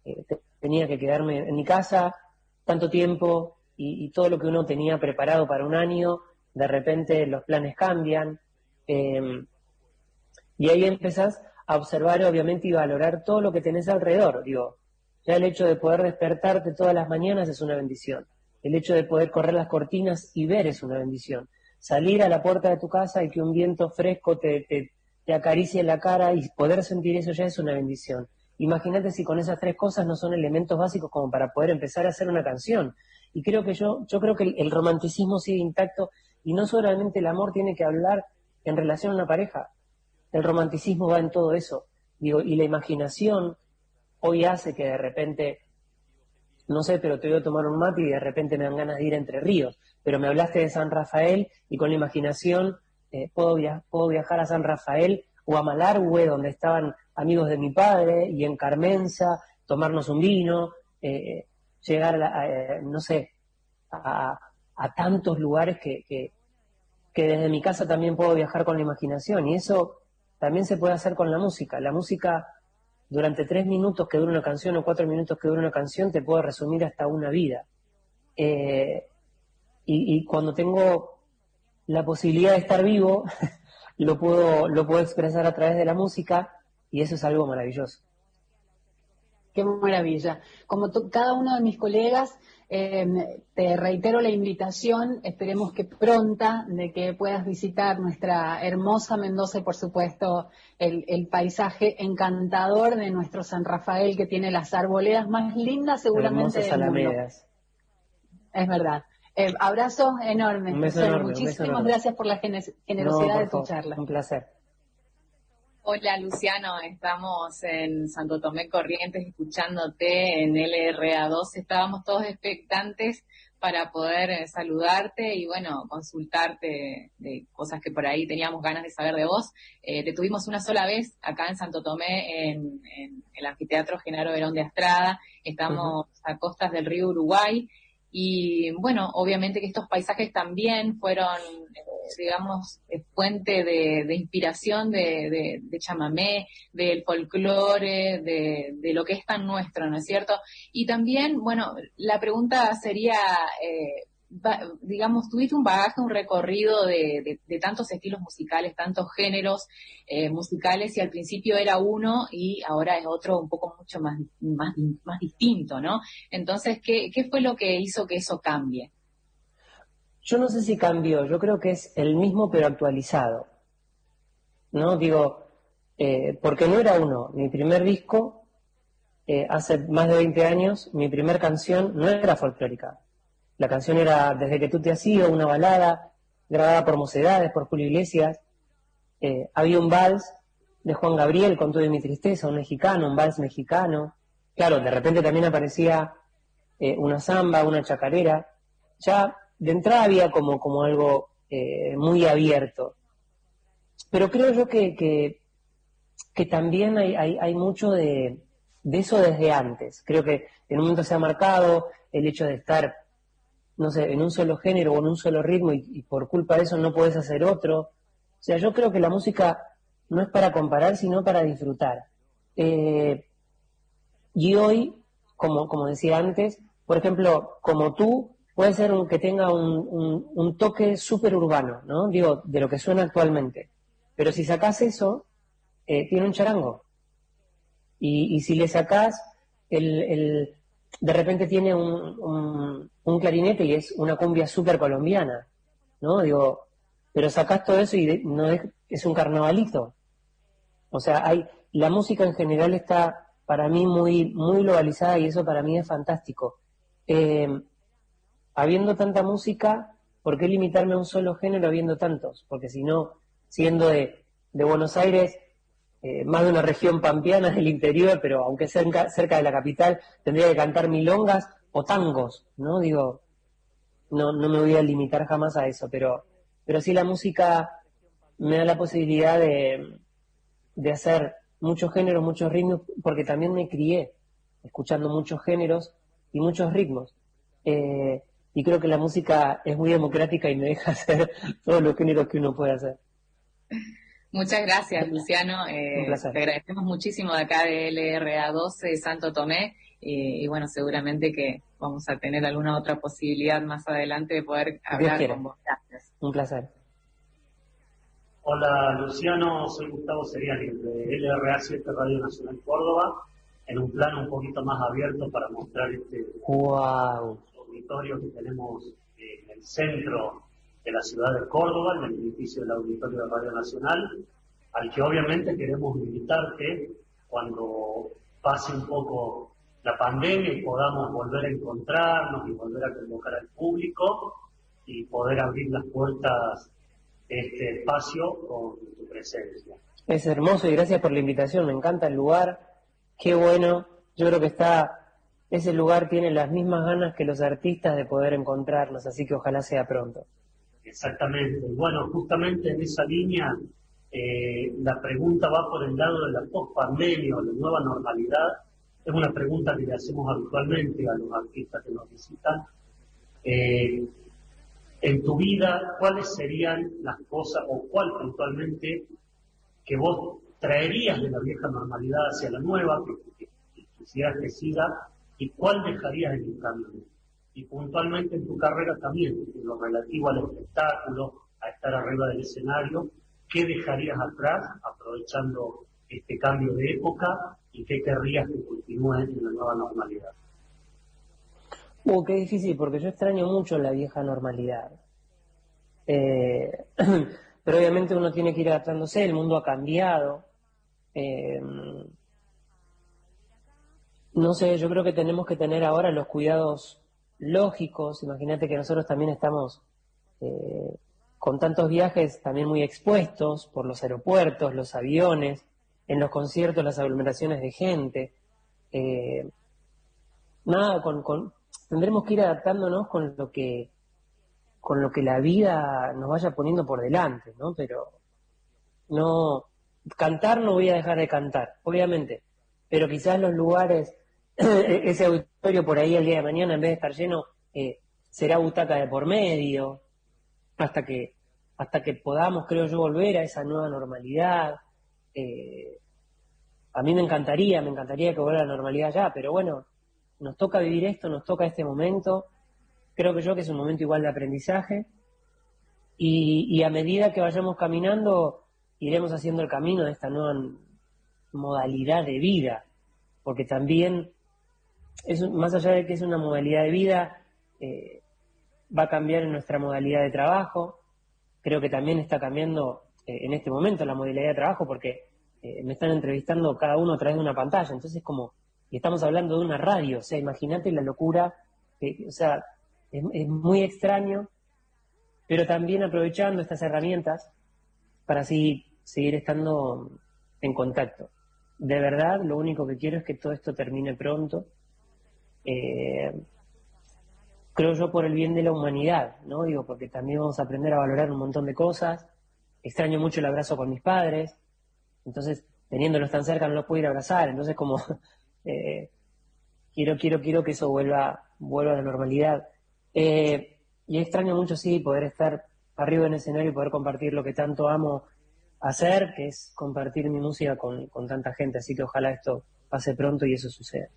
eh, tenía que quedarme en mi casa tanto tiempo y, todo lo que uno tenía preparado para un año, de repente los planes cambian. y ahí empezás a observar obviamente y valorar todo lo que tenés alrededor. Digo, ya el hecho de poder despertarte todas las mañanas es una bendición el hecho de poder correr las cortinas y ver es una bendición. Salir a la puerta de tu casa y que un viento fresco te, te, acaricie la cara y poder sentir eso ya es una bendición. Imagínate si con esas tres cosas no son elementos básicos como para poder empezar a hacer una canción. Y creo que yo, yo creo que el, romanticismo sigue intacto y no solamente el amor tiene que hablar en relación a una pareja. El romanticismo va en todo eso. Digo, y la imaginación hoy hace que de repente no sé, pero te voy a tomar un mate y de repente me dan ganas de ir entre ríos. Pero me hablaste de San Rafael y con la imaginación eh, puedo, puedo viajar a San Rafael o a Malargüe, donde estaban amigos de mi padre, y en Carmenza, tomarnos un vino, eh, llegar, a, eh, no sé, a, tantos lugares que, que desde mi casa también puedo viajar con la imaginación. Y eso también se puede hacer con la música. La música durante tres minutos que dura una canción o cuatro minutos que dura una canción te puedo resumir hasta una vida. Eh, y, cuando tengo la posibilidad de estar vivo, lo puedo, lo puedo expresar a través de la música y eso es algo maravilloso. Qué maravilla. Como cada uno de mis colegas, Em, te reitero la invitación, esperemos que pronta, de que puedas visitar nuestra hermosa Mendoza y por supuesto el, paisaje encantador de nuestro San Rafael que tiene las arboledas más lindas seguramente del mundo. Es verdad. Eh, abrazo enorme. Muchísimas gracias por la generosidad de tu charla. Un placer. Hola Luciano, estamos en Santo Tomé Corrientes escuchándote en LRA2. Estábamos todos expectantes para poder eh, saludarte y bueno, consultarte de cosas que por ahí teníamos ganas de saber de vos. Eh, te tuvimos una sola vez acá en Santo Tomé en, el anfiteatro Genaro Verón de Astrada. Estamos a costas del río Uruguay y bueno, obviamente que estos paisajes también fueron, eh, digamos, eh, fuente de, inspiración de, de, chamamé, del folclore, de, de, lo que es tan nuestro, ¿no es cierto? Y también, bueno, la pregunta sería, eh, digamos, tuviste un bagaje, un recorrido de, tantos estilos musicales, tantos géneros eh, musicales, y al principio era uno y ahora es otro un poco mucho más, más, más distinto, ¿no? Entonces, ¿qué, ¿qué fue lo que hizo que eso cambie? Yo no sé si cambió, yo creo que es el mismo pero actualizado. ¿No? Digo, eh, porque no era uno. Mi primer disco, eh, hace más de 20 años, mi primer canción no era folclórica la canción era Desde que tú te has ido, una balada grabada por Mocedades, por Julio Iglesias. Eh, había un vals de Juan Gabriel con toda mi tristeza, un mexicano, un vals mexicano. Claro, de repente también aparecía eh, una samba, una chacarera. Ya de entrada había como, como algo eh, muy abierto. pero creo yo que, que, también hay, hay, mucho de, de, eso desde antes. Creo que en un momento se ha marcado el hecho de estar, no sé, en un solo género o en un solo ritmo y, por culpa de eso no puedes hacer otro. O sea, yo creo que la música no es para comparar, sino para disfrutar. Eh, y hoy, como, como decía antes, por ejemplo, como tú, puede ser un, que tenga un, un, toque súper urbano, ¿no? Digo, de lo que suena actualmente. Pero si sacás eso, eh, tiene un charango. Y, y si le sacás, el, el, de repente tiene un, un, clarinete y es una cumbia súper colombiana, ¿no? Digo, pero sacás todo eso y no es, es un carnavalito. O sea, hay, la música en general está para mí muy, muy globalizada y eso para mí es fantástico. Eh, habiendo tanta música, ¿por qué limitarme a un solo género habiendo tantos? Porque si no, siendo de, Buenos Aires, eh, más de una región pampeana del interior, pero aunque sea cerca de la capital, tendría que cantar milongas o tangos, ¿no? Digo, no, no me voy a limitar jamás a eso, pero, pero sí la música me da la posibilidad de, de hacer muchos géneros, muchos ritmos, porque también me crié escuchando muchos géneros y muchos ritmos. Eh, y creo que la música es muy democrática y me deja hacer todos los géneros que uno puede hacer. Muchas gracias, Luciano. Eh, te agradecemos muchísimo de acá de LRA12 Santo Tomé y, bueno, seguramente que vamos a tener alguna otra posibilidad más adelante de poder hablar con vos. Gracias. Un placer. Hola, Luciano. Soy Gustavo Seriani de LRA7 Radio Nacional Córdoba en un plano un poquito más abierto para mostrar este wow que tenemos en el centro de la ciudad de Córdoba, en el edificio del Auditorio de Radio Nacional, al que obviamente queremos invitar que cuando pase un poco la pandemia y podamos volver a encontrarnos y volver a convocar al público y poder abrir las puertas este espacio con tu presencia. Es hermoso y gracias por la invitación, me encanta el lugar, qué bueno, yo creo que está ese lugar tiene las mismas ganas que los artistas de poder encontrarnos, así que ojalá sea pronto. Exactamente. Bueno, justamente en esa línea, eh, la pregunta va por el lado de la post-pandemia o la nueva normalidad. Es una pregunta que le hacemos habitualmente a los artistas que nos visitan. Eh, en tu vida, ¿cuáles serían las cosas o cuál puntualmente que vos traerías de la vieja normalidad hacia la nueva, que, quisieras que siga y cuál dejarías en el camino. Y puntualmente en tu carrera también, en lo relativo al espectáculo, a estar arriba del escenario, ¿qué dejarías atrás aprovechando este cambio de época y qué querrías que continúe en la nueva normalidad? Uh, qué difícil, porque yo extraño mucho la vieja normalidad. Eh, pero obviamente uno tiene que ir adaptándose, el mundo ha cambiado. Eh, no sé, yo creo que tenemos que tener ahora los cuidados lógicos. Imagínate que nosotros también estamos eh, con tantos viajes también muy expuestos por los aeropuertos, los aviones, en los conciertos, las aglomeraciones de gente. Eh, nada, con, tendremos que ir adaptándonos con lo que con lo que la vida nos vaya poniendo por delante, ¿no? Pero no cantar no voy a dejar de cantar, obviamente, pero quizás los lugares ese auditorio por ahí el día de mañana, en vez de estar lleno, eh, será butaca de por medio, hasta que, hasta que podamos, creo yo, volver a esa nueva normalidad. Eh, a mí me encantaría, me encantaría que volviera a la normalidad ya, pero bueno, nos toca vivir esto, nos toca este momento. Creo que yo que es un momento igual de aprendizaje. Y, y a medida que vayamos caminando, iremos haciendo el camino de esta nueva modalidad de vida, porque también es, más allá de que es una modalidad de vida, eh, va a cambiar en nuestra modalidad de trabajo. Creo que también está cambiando eh, en este momento la modalidad de trabajo porque eh, me están entrevistando cada uno a través de una pantalla. Entonces, como, y estamos hablando de una radio, o sea, imagínate la locura, o sea, es, es muy extraño, pero también aprovechando estas herramientas para así seguir estando en contacto. De verdad, lo único que quiero es que todo esto termine pronto eh, creo yo por el bien de la humanidad, ¿no? Digo, porque también vamos a aprender a valorar un montón de cosas. extraño mucho el abrazo con mis padres, entonces teniéndolos tan cerca no los puedo ir a abrazar, entonces como eh, quiero, quiero, quiero que eso vuelva, vuelva a la normalidad. Eh, y extraño mucho, sí, poder estar arriba en el escenario y poder compartir lo que tanto amo hacer, que es compartir mi música con, con tanta gente, así que ojalá esto pase pronto y eso suceda.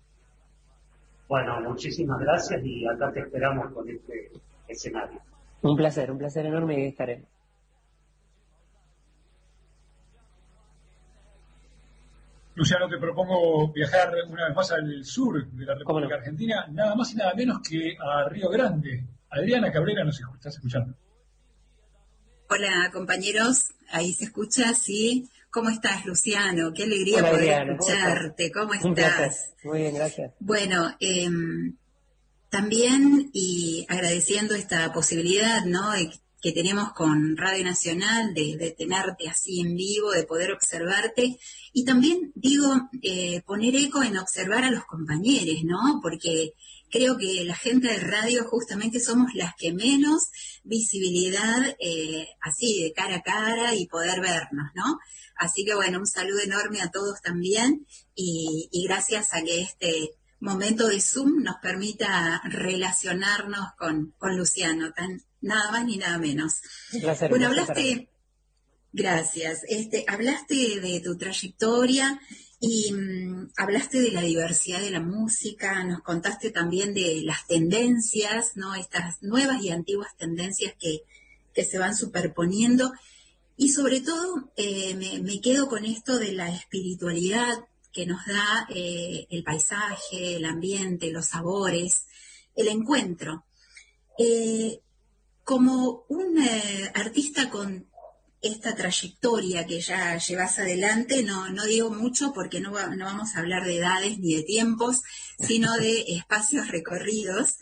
Bueno, muchísimas gracias y acá te esperamos con este escenario. Un placer, un placer enorme y estaremos. Luciano, te propongo viajar una vez más al sur de la República Argentina, nada más y nada menos que a Río Grande. Adriana Cabrera nos estás escuchando. Hola compañeros, ahí se escucha, sí. ¿Cómo estás, Luciano? Qué alegría poder escucharte. ¿Cómo estás? Muy bien, gracias. Bueno, em, también y agradeciendo esta posibilidad, ¿no? que tenemos con Radio Nacional de, tenerte así en vivo, de poder observarte. Y también digo, eh, poner eco en observar a los compañeros, ¿no? Porque creo que la gente de radio justamente somos las que menos visibilidad eh, así de cara a cara y poder vernos, ¿no? Así que bueno, un saludo enorme a todos también y, y gracias a que este momento de Zoom nos permita relacionarnos con, con Luciano, tan, nada más ni nada menos. bueno, hablaste, gracias, este, hablaste de tu trayectoria y mm, hablaste de la diversidad de la música, nos contaste también de las tendencias, ¿no? Estas nuevas y antiguas tendencias que, que se van superponiendo. Y sobre todo eh, me, quedo con esto de la espiritualidad que nos da eh, el paisaje, el ambiente, los sabores, el encuentro. Eh, como un eh, artista con esta trayectoria que ya llevas adelante, no, no digo mucho porque no, no, vamos a hablar de edades ni de tiempos, sino de espacios recorridos.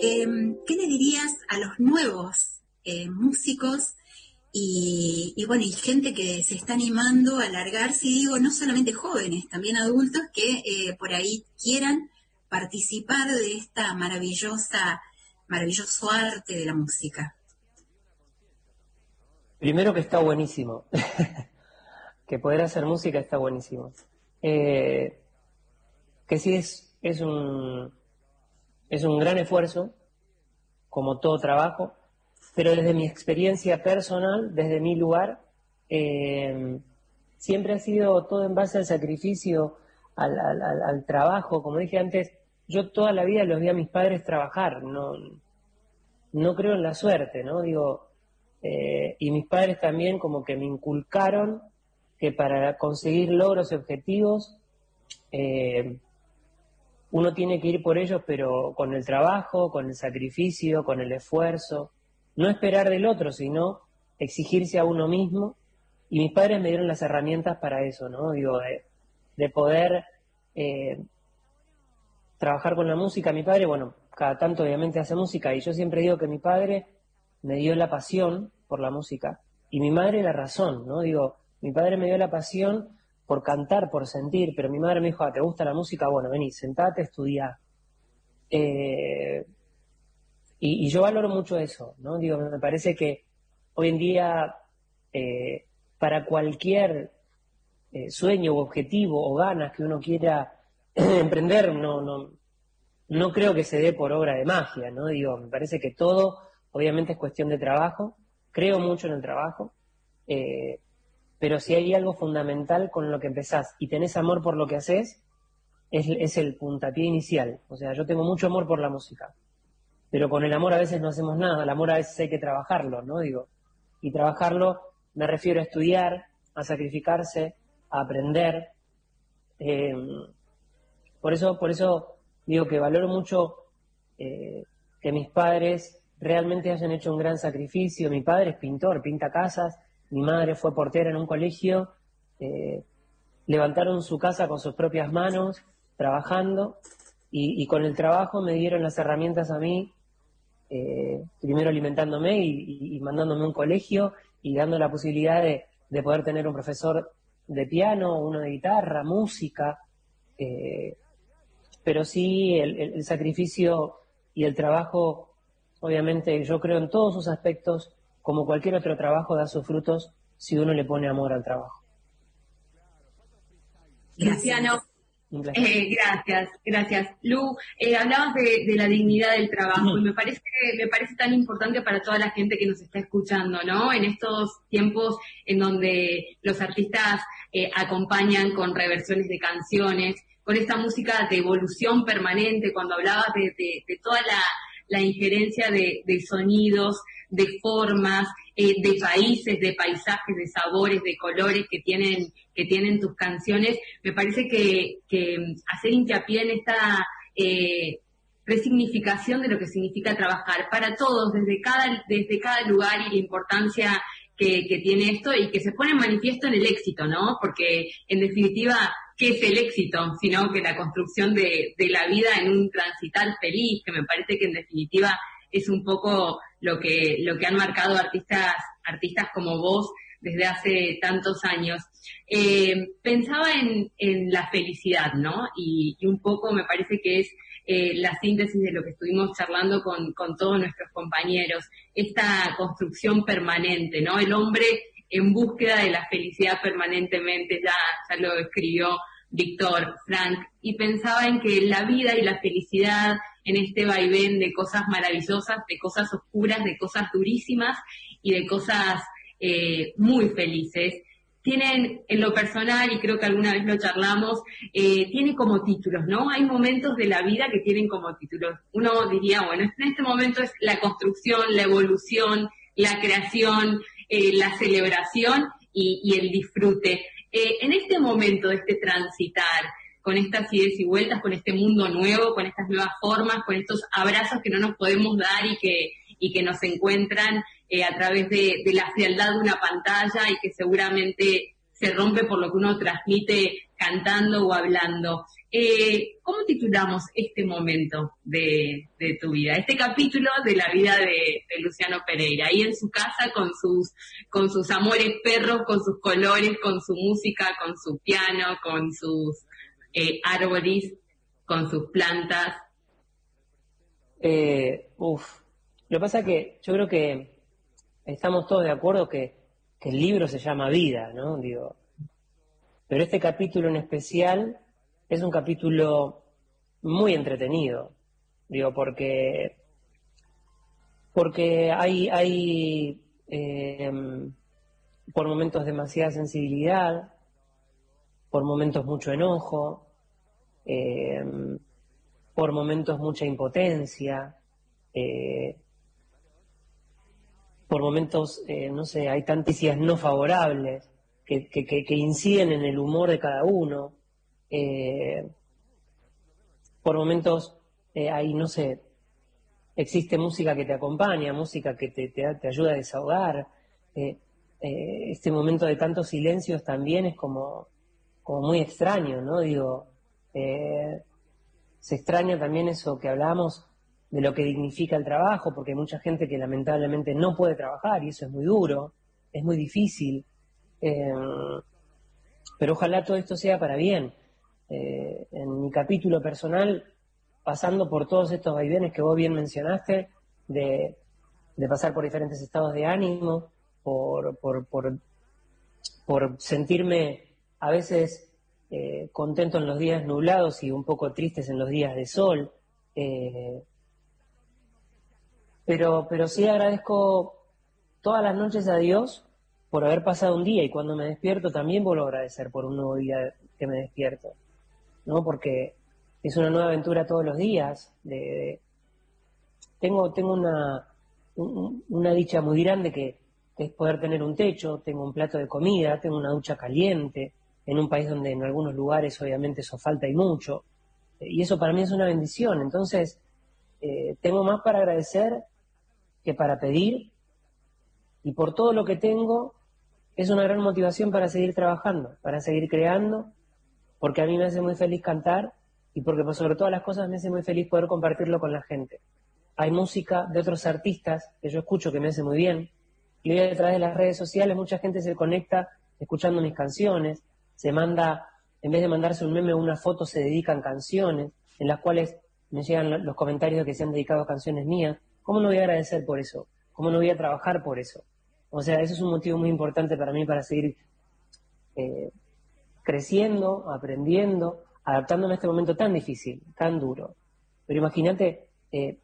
Em, ¿Qué le dirías a los nuevos músicos y, bueno, y gente que se está animando a alargarse, y digo, no solamente jóvenes, también adultos que eh, por ahí quieran participar de esta maravillosa, maravilloso arte de la música. Primero que está buenísimo, que poder hacer música está buenísimo. Eh, que sí es, es, un, es un gran esfuerzo, como todo trabajo, pero desde mi experiencia personal, desde mi lugar, eh, siempre ha sido todo en base al sacrificio, al, trabajo. Como dije antes, yo toda la vida los vi a mis padres trabajar, no, no creo en la suerte, ¿no? Digo, eh, y mis padres también como que me inculcaron que para conseguir logros y objetivos, eh, uno tiene que ir por ellos, pero con el trabajo, con el sacrificio, con el esfuerzo no esperar del otro, sino exigirse a uno mismo. Y mis padres me dieron las herramientas para eso, ¿no? Digo, de, poder eh, trabajar con la música. Mi padre, bueno, cada tanto obviamente hace música y yo siempre digo que mi padre me dio la pasión por la música y mi madre la razón, ¿no? Digo, mi padre me dio la pasión por cantar, por sentir, pero mi madre me dijo, ah, ¿te gusta la música? Bueno, vení, sentate, estudia. Eh, y, yo valoro mucho eso, ¿no? Digo, me parece que hoy en día, eh, para cualquier eh, sueño o objetivo o ganas que uno quiera emprender, no, no, no creo que se dé por obra de magia, ¿no? Digo, me parece que todo, obviamente, es cuestión de trabajo, creo mucho en el trabajo, eh, pero si hay algo fundamental con lo que empezás y tenés amor por lo que haces, es, el puntapié inicial. O sea, yo tengo mucho amor por la música pero con el amor a veces no hacemos nada, el amor a veces hay que trabajarlo, ¿no? Digo, y trabajarlo me refiero a estudiar, a sacrificarse, a aprender. Em, por eso, por eso digo que valoro mucho eh, que mis padres realmente hayan hecho un gran sacrificio. Mi padre es pintor, pinta casas, mi madre fue portera en un colegio, eh, levantaron su casa con sus propias manos, trabajando, y, y, con el trabajo me dieron las herramientas a mí eh, primero alimentándome y, mandándome a un colegio y dando la posibilidad de, poder tener un profesor de piano, uno de guitarra, música, eh, pero sí el, sacrificio y el trabajo, obviamente yo creo en todos sus aspectos, como cualquier otro trabajo, da sus frutos si uno le pone amor al trabajo. Luciano, eh, gracias, gracias. Lu, eh, hablabas de, la dignidad del trabajo y me parece, me parece tan importante para toda la gente que nos está escuchando, ¿no? En estos tiempos en donde los artistas eh, acompañan con reversiones de canciones, con esta música de evolución permanente, cuando hablabas de, toda la, injerencia de, sonidos, de formas, eh, de países, de paisajes, de sabores, de colores que tienen, que tienen tus canciones, me parece que, hacer hincapié en esta eh, resignificación de lo que significa trabajar para todos, desde cada, desde cada lugar y la importancia que, que, tiene esto y que se pone manifiesto en el éxito, ¿no? Porque en definitiva qué es el éxito, sino que la construcción de, la vida en un transitar feliz, que me parece que en definitiva es un poco lo que, lo que han marcado artistas, artistas como vos desde hace tantos años. Eh, pensaba en, la felicidad, ¿no? Y, un poco me parece que es eh, la síntesis de lo que estuvimos charlando con, con todos nuestros compañeros, esta construcción permanente, ¿no? El hombre en búsqueda de la felicidad permanentemente, ya, ya lo escribió Víctor Frank, y pensaba en que la vida y la felicidad en este vaivén de cosas maravillosas, de cosas oscuras, de cosas durísimas y de cosas eh, muy felices, tienen en lo personal, y creo que alguna vez lo charlamos, eh, tiene como títulos, ¿no? Hay momentos de la vida que tienen como títulos. Uno diría, bueno, en este momento es la construcción, la evolución, la creación, eh, la celebración y, el disfrute. Eh, en este momento de este transitar, con estas idas y vueltas, con este mundo nuevo, con estas nuevas formas, con estos abrazos que no nos podemos dar y que, y que nos encuentran eh, a través de, de, la frialdad de una pantalla y que seguramente se rompe por lo que uno transmite cantando o hablando. Eh, ¿Cómo titulamos este momento de, tu vida? Este capítulo de la vida de, Luciano Pereira, ahí en su casa con sus, amores perros, con sus colores, con su música, con su piano, con sus eh, árboles, con sus plantas. Eh, uf, lo que pasa es que yo creo que estamos todos de acuerdo que, que el libro se llama Vida, ¿no? Digo, pero este capítulo en especial es un capítulo muy entretenido, digo, porque, porque hay, hay em, por momentos demasiada sensibilidad, por momentos mucho enojo, em, por momentos mucha impotencia, eh, por momentos, eh, no sé, hay tantísimas no favorables que, que, inciden en el humor de cada uno. Eh, por momentos eh, ahí, no sé, existe música que te acompaña, música que te, te, ayuda a desahogar. Eh, este momento de tantos silencios también es como, como muy extraño, ¿no? Digo, se extraña también eso que hablamos de lo que dignifica el trabajo, porque hay mucha gente que lamentablemente no puede trabajar y eso es muy duro, es muy difícil. pero ojalá todo esto sea para bien. Eh, en mi capítulo personal, pasando por todos estos vaivenes que vos bien mencionaste, de, pasar por diferentes estados de ánimo, por, por, por, sentirme a veces eh, contento en los días nublados y un poco tristes en los días de sol. Eh, pero, pero sí agradezco todas las noches a Dios por haber pasado un día y cuando me despierto también vuelvo a agradecer por un nuevo día que me despierto. ¿No? Porque es una nueva aventura todos los días. De, tengo tengo una, una dicha muy grande que, es poder tener un techo, tengo un plato de comida, tengo una ducha caliente, en un país donde en algunos lugares obviamente eso falta y mucho. Y eso para mí es una bendición. Entonces, eh, tengo más para agradecer que para pedir. Y por todo lo que tengo, es una gran motivación para seguir trabajando, para seguir creando porque a mí me hace muy feliz cantar y porque por sobre todas las cosas me hace muy feliz poder compartirlo con la gente. Hay música de otros artistas que yo escucho que me hace muy bien y hoy a través de las redes sociales mucha gente se conecta escuchando mis canciones, se manda, en vez de mandarse un meme o una foto, se dedican canciones en las cuales me llegan los comentarios de que se han dedicado a canciones mías. ¿Cómo no voy a agradecer por eso? ¿Cómo no voy a trabajar por eso? O sea, eso es un motivo muy importante para mí para seguir eh, creciendo, aprendiendo, adaptándome a este momento tan difícil, tan duro. Pero imagínate, eh,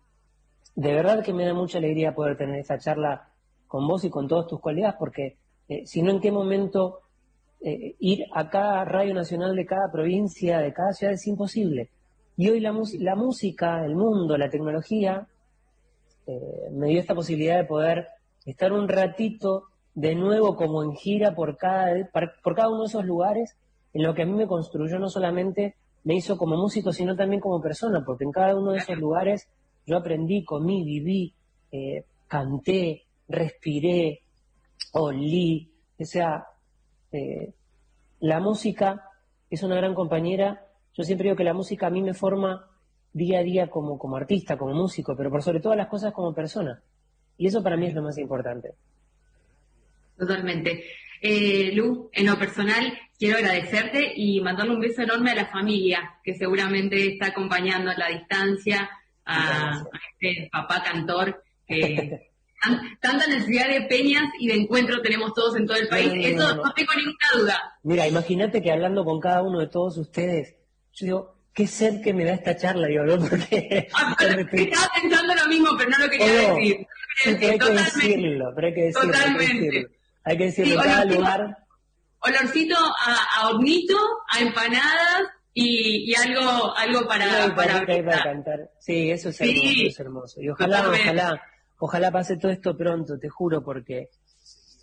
de verdad que me da mucha alegría poder tener esta charla con vos y con todos tus colegas, porque eh, si no, ¿en qué momento eh, ir a cada radio nacional de cada provincia, de cada ciudad es imposible? Y hoy la, la música, el mundo, la tecnología, me dio esta posibilidad de poder estar un ratito de nuevo como en gira por cada, por cada uno de esos lugares, en lo que a mí me construyó no solamente me hizo como músico, sino también como persona, porque en cada uno de esos lugares yo aprendí, comí, viví, eh, canté, respiré, olí. O sea, eh, la música es una gran compañera. Yo siempre digo que la música a mí me forma día a día como, como artista, como músico, pero por sobre todas las cosas como persona. Y eso para mí es lo más importante. Totalmente. Eh, Lu, en lo personal, quiero agradecerte y mandarle un beso enorme a la familia, que seguramente está acompañando a la distancia, a, este papá cantor, que tanta necesidad de peñas y de encuentros tenemos todos en todo el país. Eso no, tengo ninguna duda. Mira, imagínate que hablando con cada uno de todos ustedes, yo digo, qué sed que me da esta charla, digo, ¿no? Porque... Ah, estaba pensando lo mismo, pero no lo quería decir. pero hay que decirlo, pero hay que decirlo. Totalmente. Hay que decirlo, en cada lugar. Olorcito a, hornito, a empanadas y, algo algo para, para, cantar. Sí, eso es hermoso, es hermoso. Y ojalá, ojalá, ojalá pase todo esto pronto, te juro, porque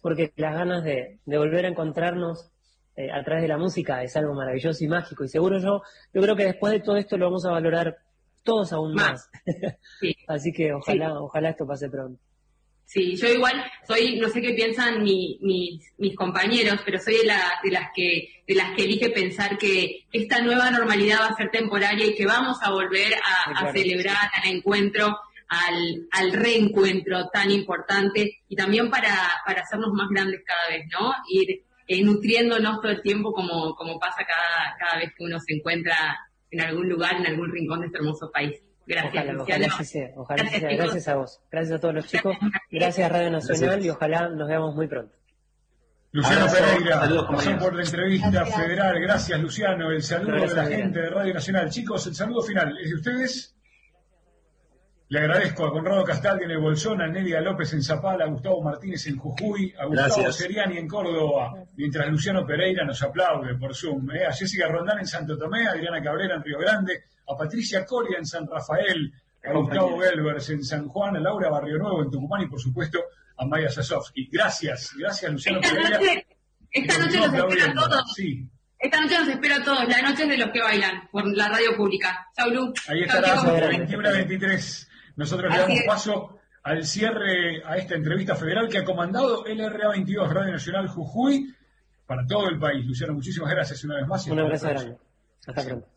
porque las ganas de, volver a encontrarnos eh, a través de la música es algo maravilloso y mágico. Y seguro yo, yo creo que después de todo esto lo vamos a valorar todos aún más. Así que ojalá, ojalá esto pase pronto. Sí, yo igual soy, no sé qué piensan mis, mis compañeros, pero soy de, la, de, las que, de las que elige pensar que esta nueva normalidad va a ser temporaria y que vamos a volver a, celebrar al encuentro, al, al, reencuentro tan importante y también para, para hacernos más grandes cada vez, ¿no? Ir eh, nutriéndonos todo el tiempo como, como pasa cada, cada vez que uno se encuentra en algún lugar, en algún rincón de este hermoso país. Gracias, ojalá, ojalá gracias, a vos. Gracias a todos los chicos. Gracias a Radio Nacional y ojalá nos veamos muy pronto. Luciano Pereira, pasó por la entrevista federal. Gracias, Luciano. El saludo de la gente de Radio Nacional. Chicos, el saludo final es de ustedes. Le agradezco a Conrado Castaldi en el Bolsón, a Nelia López en Zapala, a Gustavo Martínez en Jujuy, a Gustavo Seriani en Córdoba, mientras Luciano Pereira nos aplaude por Zoom, ¿eh? a Jessica Rondán en Santo Tomé, a Adriana Cabrera en Río Grande, a Patricia Coria en San Rafael, a Gustavo Belvers en San Juan, a Laura Barrio Nuevo en Tucumán y por supuesto a Maya Sasovsky. Gracias, gracias Luciano esta Pereira. Noche, esta noche nos espera a todos. Sí. Esta noche nos espera a todos, la noche es de los que bailan por la radio pública. Chau, Lu. Ahí estará, 21 a 23. Nosotros le damos paso al cierre a esta entrevista federal que ha comandado LRA 22 Radio Nacional Jujuy para todo el país. Luciano, muchísimas gracias una vez más. Un abrazo grande. Hasta pronto.